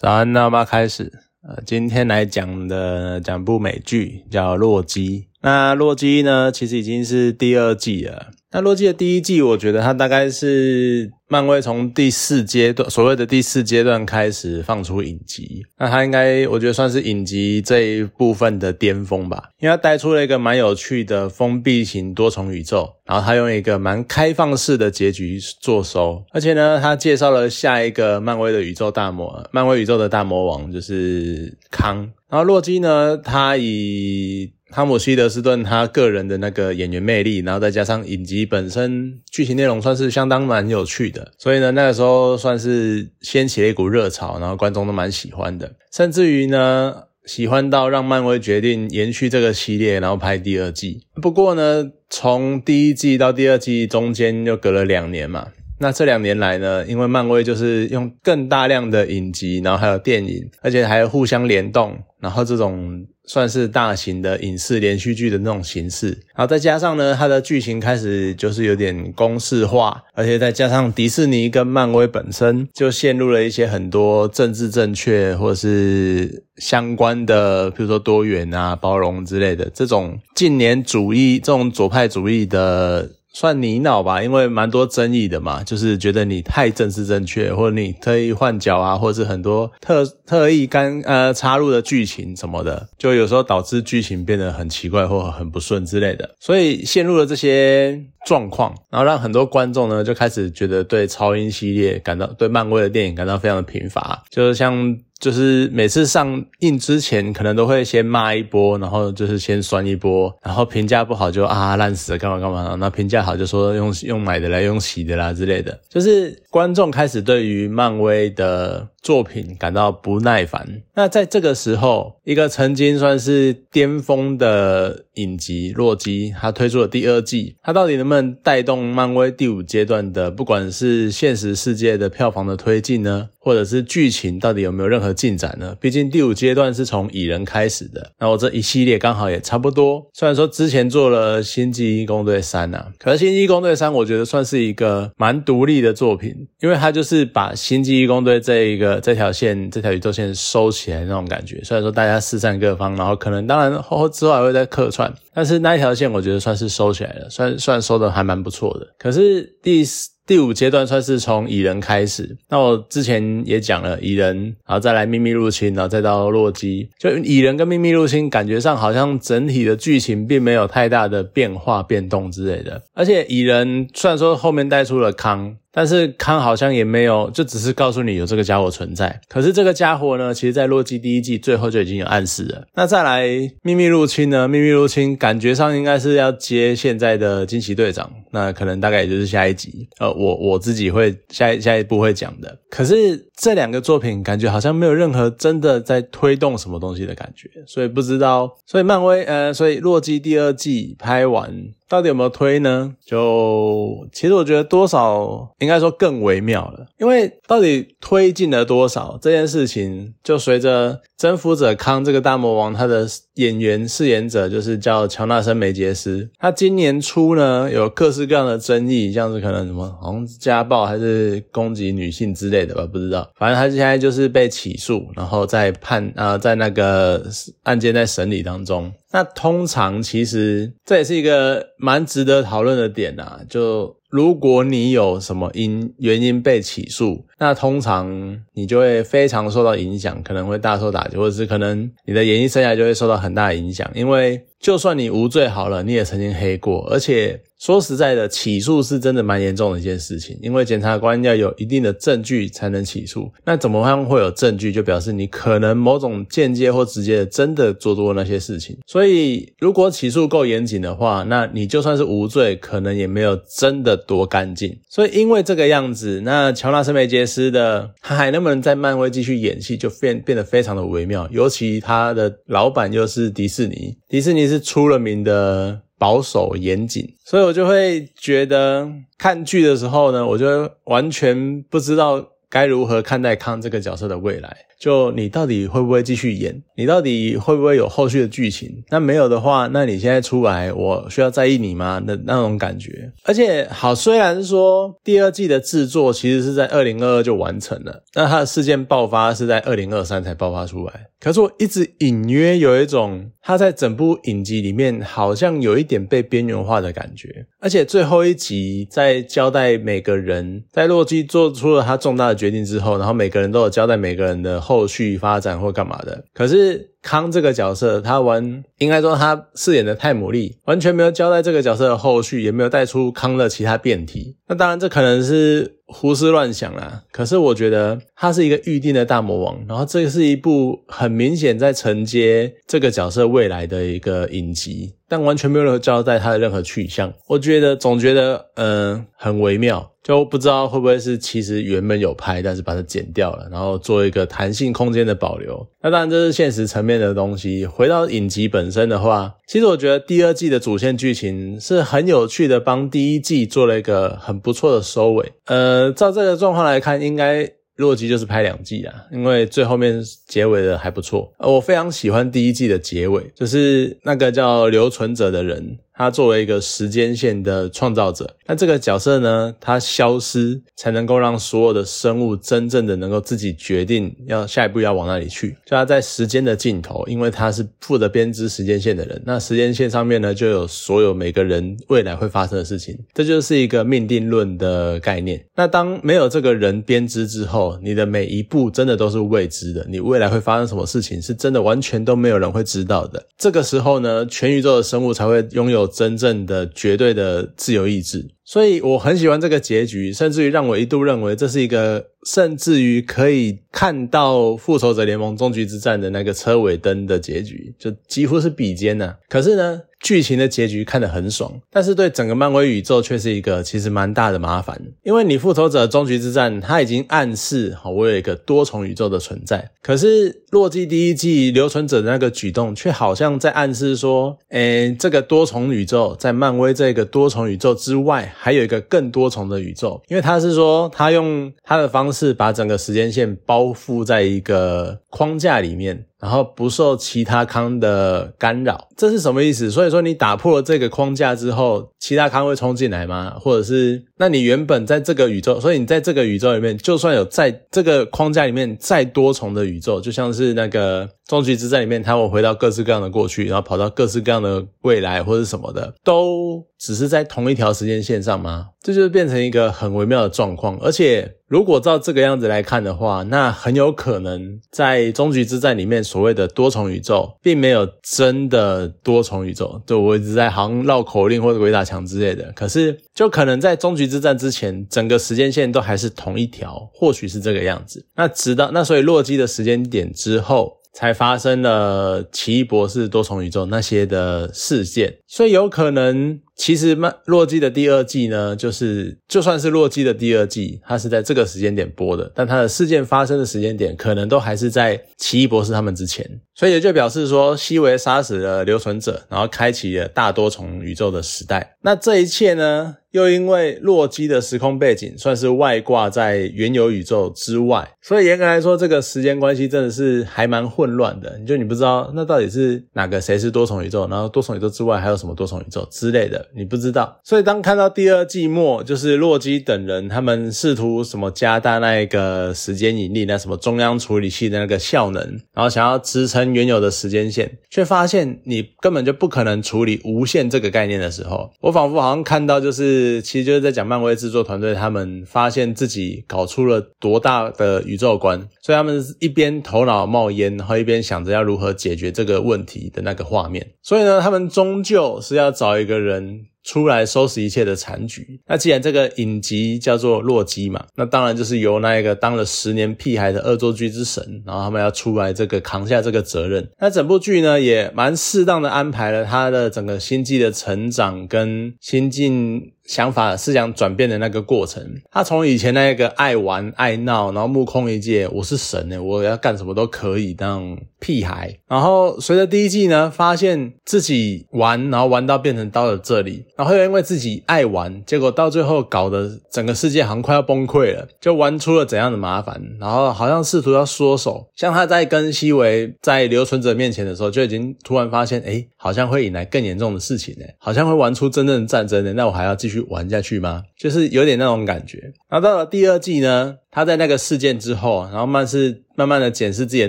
早安，那我们开始。呃，今天来讲的讲部美剧叫《洛基》。那《洛基》呢，其实已经是第二季了。那《洛基》的第一季，我觉得它大概是。漫威从第四阶段，所谓的第四阶段开始放出影集，那它应该我觉得算是影集这一部分的巅峰吧，因为它带出了一个蛮有趣的封闭型多重宇宙，然后它用一个蛮开放式的结局做收，而且呢，它介绍了下一个漫威的宇宙大魔，漫威宇宙的大魔王就是康，然后洛基呢，他以汤姆希德斯顿他个人的那个演员魅力，然后再加上影集本身剧情内容算是相当蛮有趣的，所以呢那个时候算是掀起了一股热潮，然后观众都蛮喜欢的，甚至于呢喜欢到让漫威决定延续这个系列，然后拍第二季。不过呢，从第一季到第二季中间又隔了两年嘛，那这两年来呢，因为漫威就是用更大量的影集，然后还有电影，而且还有互相联动，然后这种。算是大型的影视连续剧的那种形式，然后再加上呢，它的剧情开始就是有点公式化，而且再加上迪士尼跟漫威本身就陷入了一些很多政治正确或者是相关的，比如说多元啊、包容之类的这种近年主义、这种左派主义的。算你脑吧，因为蛮多争议的嘛，就是觉得你太政治正确，或者你特意换脚啊，或者是很多特特意干呃插入的剧情什么的，就有时候导致剧情变得很奇怪或很不顺之类的，所以陷入了这些状况，然后让很多观众呢就开始觉得对超英系列感到对漫威的电影感到非常的贫乏，就是像。就是每次上映之前，可能都会先骂一波，然后就是先酸一波，然后评价不好就啊烂死了，干嘛干嘛，那评价好就说用用买的来，用洗的啦之类的，就是观众开始对于漫威的。作品感到不耐烦。那在这个时候，一个曾经算是巅峰的影集《洛基》，它推出了第二季，它到底能不能带动漫威第五阶段的，不管是现实世界的票房的推进呢，或者是剧情到底有没有任何进展呢？毕竟第五阶段是从蚁人开始的，那我这一系列刚好也差不多。虽然说之前做了《星际义工队三》啊，可是《星际义工队三》我觉得算是一个蛮独立的作品，因为它就是把《星际义工队》这一个。这条线，这条宇宙线收起来那种感觉，虽然说大家四散各方，然后可能当然后之后还会再客串，但是那一条线我觉得算是收起来了，算算收的还蛮不错的。可是第四第五阶段算是从蚁人开始，那我之前也讲了蚁人，然后再来秘密入侵，然后再到洛基，就蚁人跟秘密入侵感觉上好像整体的剧情并没有太大的变化变动之类的，而且蚁人虽然说后面带出了康。但是康好像也没有，就只是告诉你有这个家伙存在。可是这个家伙呢，其实在洛基第一季最后就已经有暗示了。那再来秘密入侵呢？秘密入侵感觉上应该是要接现在的惊奇队长，那可能大概也就是下一集。呃，我我自己会下一下一步会讲的。可是这两个作品感觉好像没有任何真的在推动什么东西的感觉，所以不知道。所以漫威呃，所以洛基第二季拍完。到底有没有推呢？就其实我觉得多少应该说更微妙了，因为到底推进了多少这件事情，就随着征服者康这个大魔王，他的演员饰演者就是叫乔纳森梅杰斯，他今年初呢有各式各样的争议，像是可能什么好像家暴还是攻击女性之类的吧，不知道，反正他现在就是被起诉，然后在判啊在那个案件在审理当中。那通常其实这也是一个蛮值得讨论的点啊，就如果你有什么因原因被起诉，那通常你就会非常受到影响，可能会大受打击，或者是可能你的演艺生涯就会受到很大的影响，因为。就算你无罪好了，你也曾经黑过，而且说实在的，起诉是真的蛮严重的一件事情，因为检察官要有一定的证据才能起诉。那怎么样会有证据，就表示你可能某种间接或直接的真的做多那些事情。所以，如果起诉够严谨的话，那你就算是无罪，可能也没有真的多干净。所以，因为这个样子，那乔纳森梅杰斯的他还能不能在漫威继续演戏，就变变得非常的微妙。尤其他的老板又是迪士尼，迪士尼。是出了名的保守严谨，所以我就会觉得看剧的时候呢，我就完全不知道该如何看待康这个角色的未来？就你到底会不会继续演？你到底会不会有后续的剧情？那没有的话，那你现在出来，我需要在意你吗？那那种感觉。而且好，虽然说第二季的制作其实是在二零二二就完成了，那它的事件爆发是在二零二三才爆发出来。可是我一直隐约有一种，他在整部影集里面好像有一点被边缘化的感觉。而且最后一集在交代每个人，在洛基做出了他重大的决定之后，然后每个人都有交代每个人的。后续发展或干嘛的？可是康这个角色，他完应该说他饰演的泰姆利完全没有交代这个角色的后续，也没有带出康的其他变体。那当然，这可能是胡思乱想啦。可是我觉得他是一个预定的大魔王，然后这是一部很明显在承接这个角色未来的一个影集，但完全没有任何交代他的任何去向。我觉得总觉得嗯很微妙。就不知道会不会是其实原本有拍，但是把它剪掉了，然后做一个弹性空间的保留。那当然这是现实层面的东西。回到影集本身的话，其实我觉得第二季的主线剧情是很有趣的，帮第一季做了一个很不错的收尾。呃，照这个状况来看，应该洛基就是拍两季啊，因为最后面结尾的还不错。呃我非常喜欢第一季的结尾，就是那个叫留存者的人。他作为一个时间线的创造者，那这个角色呢，他消失才能够让所有的生物真正的能够自己决定要下一步要往哪里去。就他在时间的尽头，因为他是负责编织时间线的人，那时间线上面呢就有所有每个人未来会发生的事情，这就是一个命定论的概念。那当没有这个人编织之后，你的每一步真的都是未知的，你未来会发生什么事情是真的完全都没有人会知道的。这个时候呢，全宇宙的生物才会拥有。真正的绝对的自由意志，所以我很喜欢这个结局，甚至于让我一度认为这是一个，甚至于可以看到复仇者联盟终局之战的那个车尾灯的结局，就几乎是比肩呢。可是呢？剧情的结局看得很爽，但是对整个漫威宇宙却是一个其实蛮大的麻烦。因为你复仇者终局之战，它已经暗示好我有一个多重宇宙的存在，可是洛基第一季留存者的那个举动，却好像在暗示说，诶，这个多重宇宙在漫威这个多重宇宙之外，还有一个更多重的宇宙。因为他是说，他用他的方式把整个时间线包覆在一个框架里面。然后不受其他康的干扰，这是什么意思？所以说你打破了这个框架之后，其他康会冲进来吗？或者是，那你原本在这个宇宙，所以你在这个宇宙里面，就算有在这个框架里面再多重的宇宙，就像是那个终局之战里面，他会回到各式各样的过去，然后跑到各式各样的未来或者什么的，都只是在同一条时间线上吗？这就是变成一个很微妙的状况，而且。如果照这个样子来看的话，那很有可能在终局之战里面所谓的多重宇宙，并没有真的多重宇宙。就我一直在好像绕口令或者鬼打墙之类的，可是就可能在终局之战之前，整个时间线都还是同一条，或许是这个样子。那直到那所以洛基的时间点之后。才发生了奇异博士多重宇宙那些的事件，所以有可能，其实《曼洛基》的第二季呢，就是就算是洛基的第二季，它是在这个时间点播的，但它的事件发生的时间点，可能都还是在奇异博士他们之前，所以也就表示说，西维杀死了留存者，然后开启了大多重宇宙的时代。那这一切呢？又因为洛基的时空背景算是外挂在原有宇宙之外，所以严格来说，这个时间关系真的是还蛮混乱的。你就你不知道那到底是哪个谁是多重宇宙，然后多重宇宙之外还有什么多重宇宙之类的，你不知道。所以当看到第二季末，就是洛基等人他们试图什么加大那一个时间引力，那什么中央处理器的那个效能，然后想要支撑原有的时间线，却发现你根本就不可能处理无限这个概念的时候，我仿佛好像看到就。是，其实就是在讲漫威制作团队他们发现自己搞出了多大的宇宙观，所以他们一边头脑冒烟，然后一边想着要如何解决这个问题的那个画面。所以呢，他们终究是要找一个人。um, 出来收拾一切的残局。那既然这个影集叫做洛基嘛，那当然就是由那一个当了十年屁孩的恶作剧之神，然后他们要出来这个扛下这个责任。那整部剧呢，也蛮适当的安排了他的整个心际的成长跟心境想法思想转变的那个过程。他从以前那个爱玩爱闹，然后目空一切，我是神呢，我要干什么都可以当屁孩。然后随着第一季呢，发现自己玩，然后玩到变成到了这里。然后又因为自己爱玩，结果到最后搞得整个世界好像快要崩溃了，就玩出了怎样的麻烦，然后好像试图要缩手。像他在跟西维在留存者面前的时候，就已经突然发现，哎，好像会引来更严重的事情呢，好像会玩出真正的战争呢。那我还要继续玩下去吗？就是有点那种感觉。然后到了第二季呢，他在那个事件之后，然后慢是慢慢的检视自己的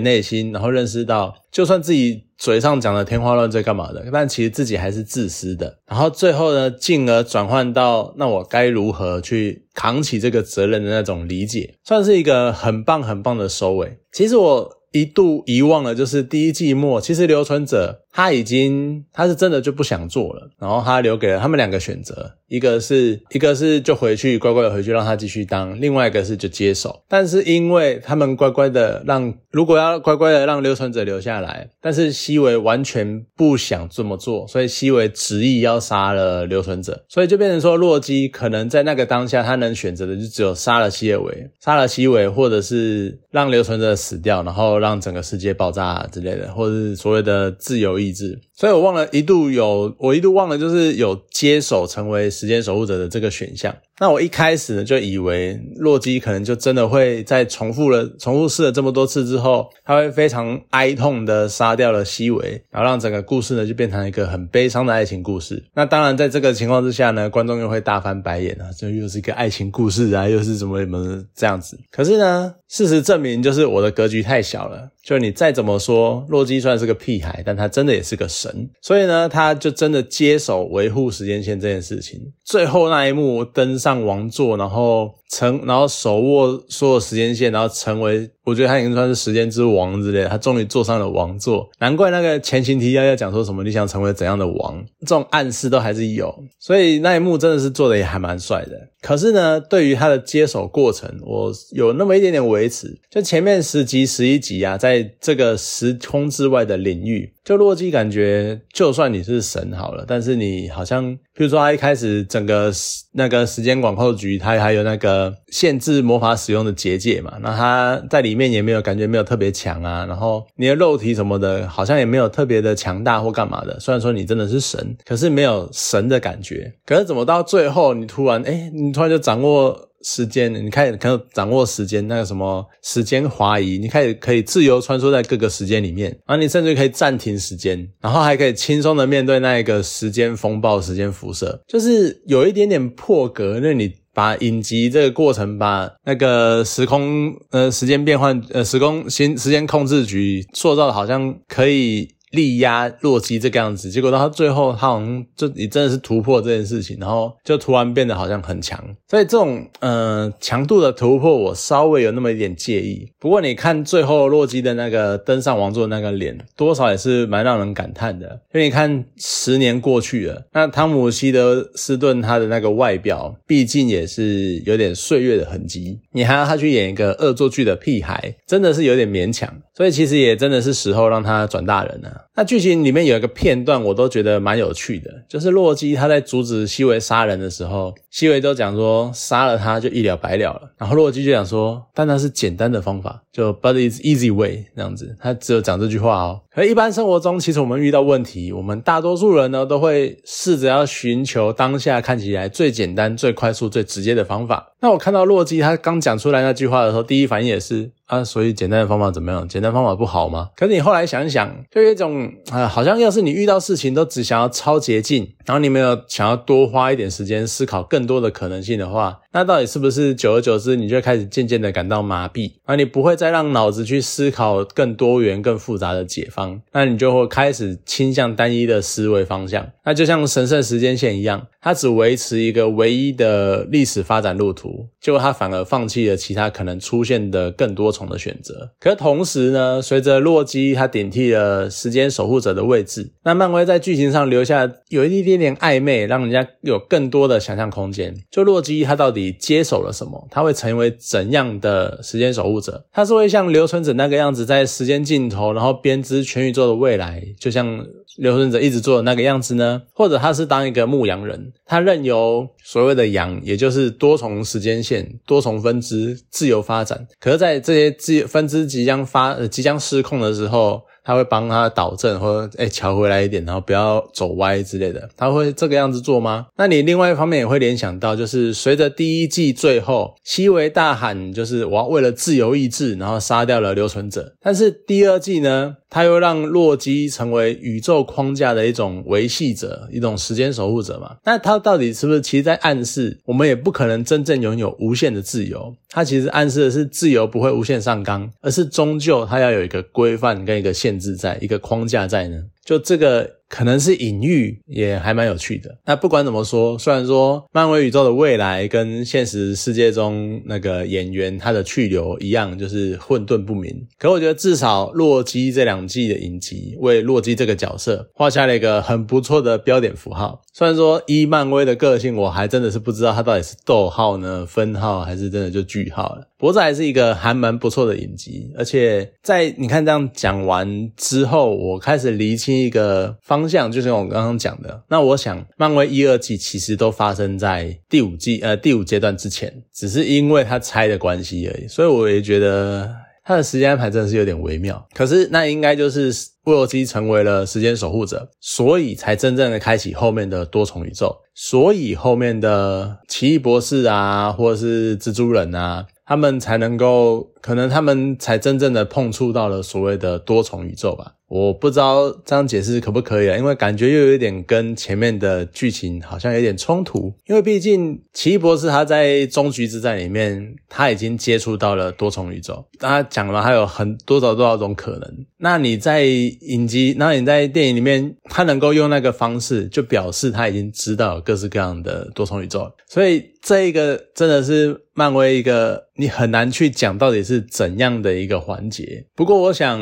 内心，然后认识到，就算自己。嘴上讲的天花乱坠干嘛的？但其实自己还是自私的。然后最后呢，进而转换到那我该如何去扛起这个责任的那种理解，算是一个很棒很棒的收尾。其实我一度遗忘了，就是第一季末，其实留存者。他已经，他是真的就不想做了，然后他留给了他们两个选择，一个是一个是就回去乖乖的回去让他继续当，另外一个是就接手。但是因为他们乖乖的让，如果要乖乖的让留存者留下来，但是西维完全不想这么做，所以西维执意要杀了留存者，所以就变成说洛基可能在那个当下他能选择的就只有杀了西维，杀了西维，或者是让留存者死掉，然后让整个世界爆炸之类的，或者是所谓的自由。意志，所以我忘了一度有，我一度忘了就是有接手成为时间守护者的这个选项。那我一开始呢就以为洛基可能就真的会在重复了、重复试了这么多次之后，他会非常哀痛的杀掉了西维，然后让整个故事呢就变成一个很悲伤的爱情故事。那当然，在这个情况之下呢，观众又会大翻白眼啊，这又是一个爱情故事啊，又是怎么怎么这样子。可是呢，事实证明就是我的格局太小了。就是你再怎么说，洛基算是个屁孩，但他真的也是个神。所以呢，他就真的接手维护时间线这件事情。最后那一幕登。上王座，然后成，然后手握所有时间线，然后成为，我觉得他已经算是时间之王之类的。他终于坐上了王座，难怪那个前情提要要讲说什么你想成为怎样的王，这种暗示都还是有。所以那一幕真的是做的也还蛮帅的。可是呢，对于他的接手过程，我有那么一点点维持。就前面十集、十一集啊，在这个时空之外的领域。就洛基感觉，就算你是神好了，但是你好像，比如说他一开始整个那个时间管控局，他还有那个限制魔法使用的结界嘛，那他在里面也没有感觉没有特别强啊，然后你的肉体什么的，好像也没有特别的强大或干嘛的。虽然说你真的是神，可是没有神的感觉。可是怎么到最后，你突然哎，你突然就掌握。时间，你开始可以掌握时间，那个什么时间滑移，你开始可以自由穿梭在各个时间里面，然后你甚至可以暂停时间，然后还可以轻松的面对那一个时间风暴、时间辐射，就是有一点点破格。那你把影集这个过程，把那个时空呃时间变换呃时空新时间控制局塑造的好像可以。力压洛基这个样子，结果到他最后，他好像就你真的是突破这件事情，然后就突然变得好像很强。所以这种呃强度的突破，我稍微有那么一点介意。不过你看最后洛基的那个登上王座那个脸，多少也是蛮让人感叹的。因为你看十年过去了，那汤姆希德斯顿他的那个外表，毕竟也是有点岁月的痕迹。你还要他去演一个恶作剧的屁孩，真的是有点勉强。所以其实也真的是时候让他转大人了。那剧情里面有一个片段，我都觉得蛮有趣的，就是洛基他在阻止西维杀人的时候，西维都讲说杀了他就一了百了了，然后洛基就讲说，但那是简单的方法，就 but it's easy way 这样子，他只有讲这句话哦。可一般生活中，其实我们遇到问题，我们大多数人呢都会试着要寻求当下看起来最简单、最快速、最直接的方法。那我看到洛基他刚讲出来那句话的时候，第一反应也是。啊，所以简单的方法怎么样？简单方法不好吗？可是你后来想一想，就有一种啊，好像要是你遇到事情都只想要超捷径，然后你没有想要多花一点时间思考更多的可能性的话，那到底是不是久而久之，你就开始渐渐的感到麻痹，而你不会再让脑子去思考更多元、更复杂的解方，那你就会开始倾向单一的思维方向。那就像神圣时间线一样，它只维持一个唯一的历史发展路途，结果它反而放弃了其他可能出现的更多重。的选择，可同时呢，随着洛基他顶替了时间守护者的位置，那漫威在剧情上留下有一点点暧昧，让人家有更多的想象空间。就洛基他到底你接手了什么？他会成为怎样的时间守护者？他是会像留存者那个样子，在时间尽头，然后编织全宇宙的未来，就像留存者一直做的那个样子呢？或者他是当一个牧羊人，他任由所谓的羊，也就是多重时间线、多重分支自由发展。可是，在这些自分支即将发、呃即将失控的时候，他会帮他导正，或者哎调回来一点，然后不要走歪之类的。他会这个样子做吗？那你另外一方面也会联想到，就是随着第一季最后，西维大喊就是我要为了自由意志，然后杀掉了留存者。但是第二季呢？他又让洛基成为宇宙框架的一种维系者，一种时间守护者嘛？那他到底是不是其实在暗示，我们也不可能真正拥有无限的自由？他其实暗示的是自由不会无限上纲，而是终究它要有一个规范跟一个限制，在一个框架在呢？就这个可能是隐喻，也还蛮有趣的。那不管怎么说，虽然说漫威宇宙的未来跟现实世界中那个演员他的去留一样，就是混沌不明。可我觉得至少洛基这两季的影集为洛基这个角色画下了一个很不错的标点符号。虽然说依漫威的个性，我还真的是不知道他到底是逗号呢、分号，还是真的就句号了。不过这还是一个还蛮不错的影集，而且在你看这样讲完之后，我开始厘清一个方向，就是我刚刚讲的。那我想，漫威一二季其实都发生在第五季呃第五阶段之前，只是因为他拆的关系而已。所以我也觉得他的时间安排真的是有点微妙。可是那应该就是洛基成为了时间守护者，所以才真正的开启后面的多重宇宙，所以后面的奇异博士啊，或者是蜘蛛人啊。他们才能够，可能他们才真正的碰触到了所谓的多重宇宙吧。我不知道这样解释可不可以啊？因为感觉又有一点跟前面的剧情好像有点冲突。因为毕竟奇异博士他在终局之战里面，他已经接触到了多重宇宙。他讲了还有很多少多少种可能。那你在影集，那你在电影里面，他能够用那个方式，就表示他已经知道各式各样的多重宇宙。所以这一个真的是漫威一个你很难去讲到底是怎样的一个环节。不过我想，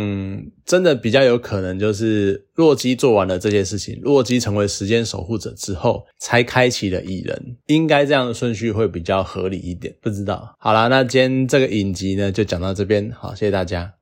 真的比较有可能就是洛基做完了这些事情，洛基成为时间守护者之后，才开启了蚁人。应该这样的顺序会比较合理一点。不知道。好啦，那今天这个影集呢，就讲到这边。好，谢谢大家。